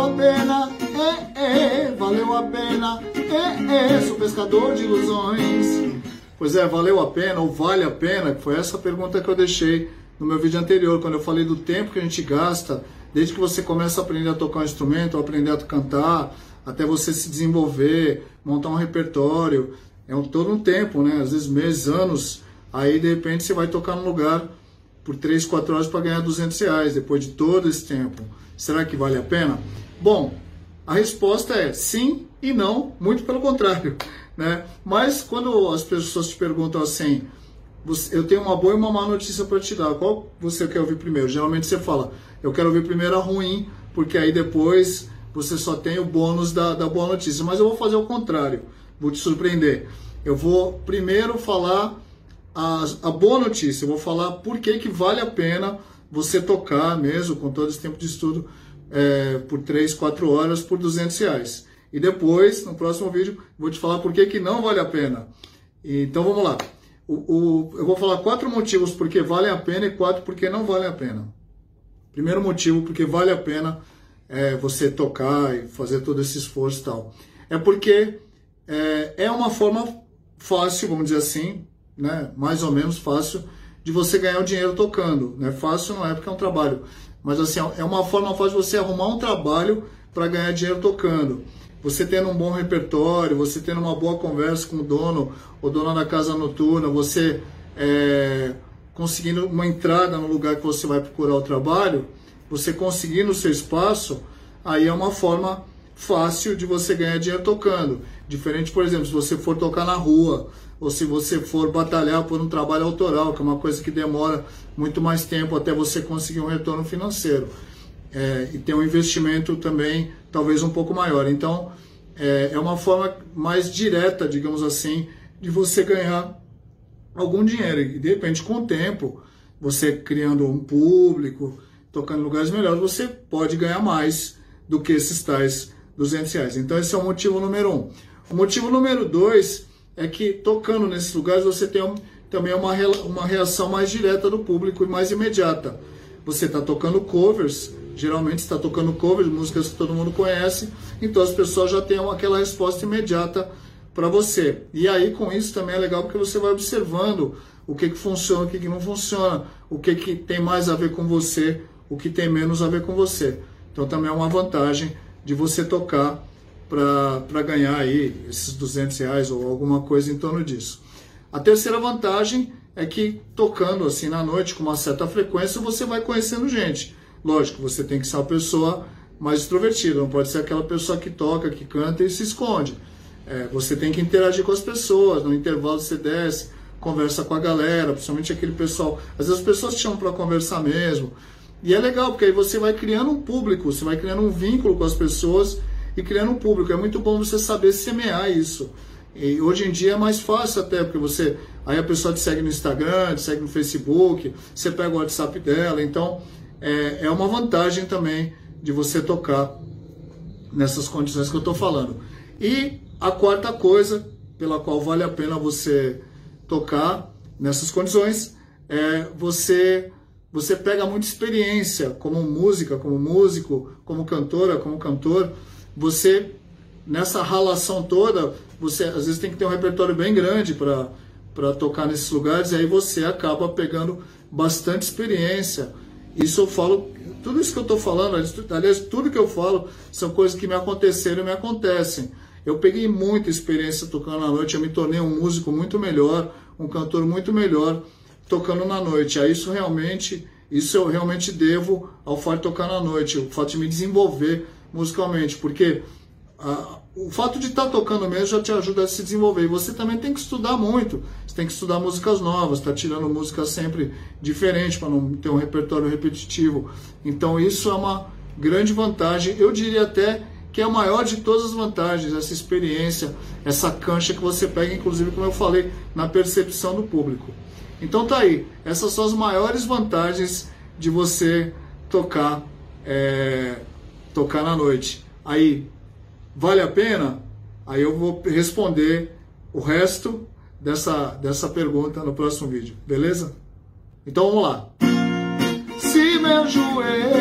valeu a pena, é, é, valeu a pena, é, é, sou pescador de ilusões. Pois é, valeu a pena ou vale a pena? Foi essa pergunta que eu deixei no meu vídeo anterior, quando eu falei do tempo que a gente gasta, desde que você começa a aprender a tocar um instrumento, a aprender a cantar, até você se desenvolver, montar um repertório. É um, todo um tempo, né? Às vezes meses, anos. Aí de repente você vai tocar num lugar por 3, 4 horas para ganhar 200 reais depois de todo esse tempo. Será que vale a pena? Bom, a resposta é sim e não, muito pelo contrário. Né? Mas quando as pessoas te perguntam assim, eu tenho uma boa e uma má notícia para te dar, qual você quer ouvir primeiro? Geralmente você fala, eu quero ouvir primeiro a ruim, porque aí depois você só tem o bônus da, da boa notícia. Mas eu vou fazer o contrário, vou te surpreender. Eu vou primeiro falar a, a boa notícia, eu vou falar por que, que vale a pena você tocar mesmo, com todo esse tempo de estudo, é, por 3, 4 horas, por 200 reais. E depois, no próximo vídeo, vou te falar por que, que não vale a pena. Então vamos lá. O, o, eu vou falar quatro motivos porque vale a pena e quatro porque não vale a pena. Primeiro motivo porque vale a pena é, você tocar e fazer todo esse esforço e tal. É porque é, é uma forma fácil, vamos dizer assim, né, mais ou menos fácil, de você ganhar o dinheiro tocando. Né? Fácil não é porque é um trabalho, mas assim, é uma forma fácil de você arrumar um trabalho para ganhar dinheiro tocando. Você tendo um bom repertório, você tendo uma boa conversa com o dono ou dona da casa noturna, você é, conseguindo uma entrada no lugar que você vai procurar o trabalho, você conseguindo o seu espaço, aí é uma forma fácil de você ganhar dinheiro tocando. Diferente, por exemplo, se você for tocar na rua, ou se você for batalhar por um trabalho autoral, que é uma coisa que demora muito mais tempo até você conseguir um retorno financeiro. É, e tem um investimento também, talvez um pouco maior. Então, é, é uma forma mais direta, digamos assim, de você ganhar algum dinheiro. E de repente, com o tempo, você criando um público, tocando em lugares melhores, você pode ganhar mais do que esses tais 200 reais. Então esse é o motivo número um. O motivo número dois é que tocando nesses lugares você tem um, também uma, uma reação mais direta do público e mais imediata. Você está tocando covers, geralmente está tocando covers, músicas que todo mundo conhece, então as pessoas já têm aquela resposta imediata para você. E aí com isso também é legal porque você vai observando o que, que funciona, o que, que não funciona, o que, que tem mais a ver com você o que tem menos a ver com você. Então também é uma vantagem de você tocar para ganhar aí esses 200 reais ou alguma coisa em torno disso. A terceira vantagem é que tocando assim na noite com uma certa frequência você vai conhecendo gente. Lógico, você tem que ser uma pessoa mais extrovertida, não pode ser aquela pessoa que toca, que canta e se esconde. É, você tem que interagir com as pessoas, no intervalo você desce, conversa com a galera, principalmente aquele pessoal. Às vezes as pessoas te chamam para conversar mesmo, e é legal, porque aí você vai criando um público, você vai criando um vínculo com as pessoas e criando um público. É muito bom você saber semear isso. E hoje em dia é mais fácil até, porque você. Aí a pessoa te segue no Instagram, te segue no Facebook, você pega o WhatsApp dela. Então é, é uma vantagem também de você tocar nessas condições que eu estou falando. E a quarta coisa pela qual vale a pena você tocar nessas condições é você você pega muita experiência como música, como músico, como cantora, como cantor. Você, nessa ralação toda, você às vezes tem que ter um repertório bem grande para tocar nesses lugares, e aí você acaba pegando bastante experiência. Isso eu falo, tudo isso que eu estou falando, aliás, tudo que eu falo são coisas que me aconteceram e me acontecem. Eu peguei muita experiência tocando à noite, eu me tornei um músico muito melhor, um cantor muito melhor tocando na noite. A isso realmente, isso eu realmente devo ao fato de tocar na noite, o fato de me desenvolver musicalmente, porque a, o fato de estar tá tocando mesmo já te ajuda a se desenvolver. E você também tem que estudar muito. Você tem que estudar músicas novas, tá tirando música sempre diferente para não ter um repertório repetitivo. Então isso é uma grande vantagem. Eu diria até que é a maior de todas as vantagens, essa experiência, essa cancha que você pega, inclusive, como eu falei, na percepção do público. Então tá aí, essas são as maiores vantagens de você tocar, é, tocar na noite. Aí, vale a pena? Aí eu vou responder o resto dessa, dessa pergunta no próximo vídeo, beleza? Então vamos lá. Se meus joelhos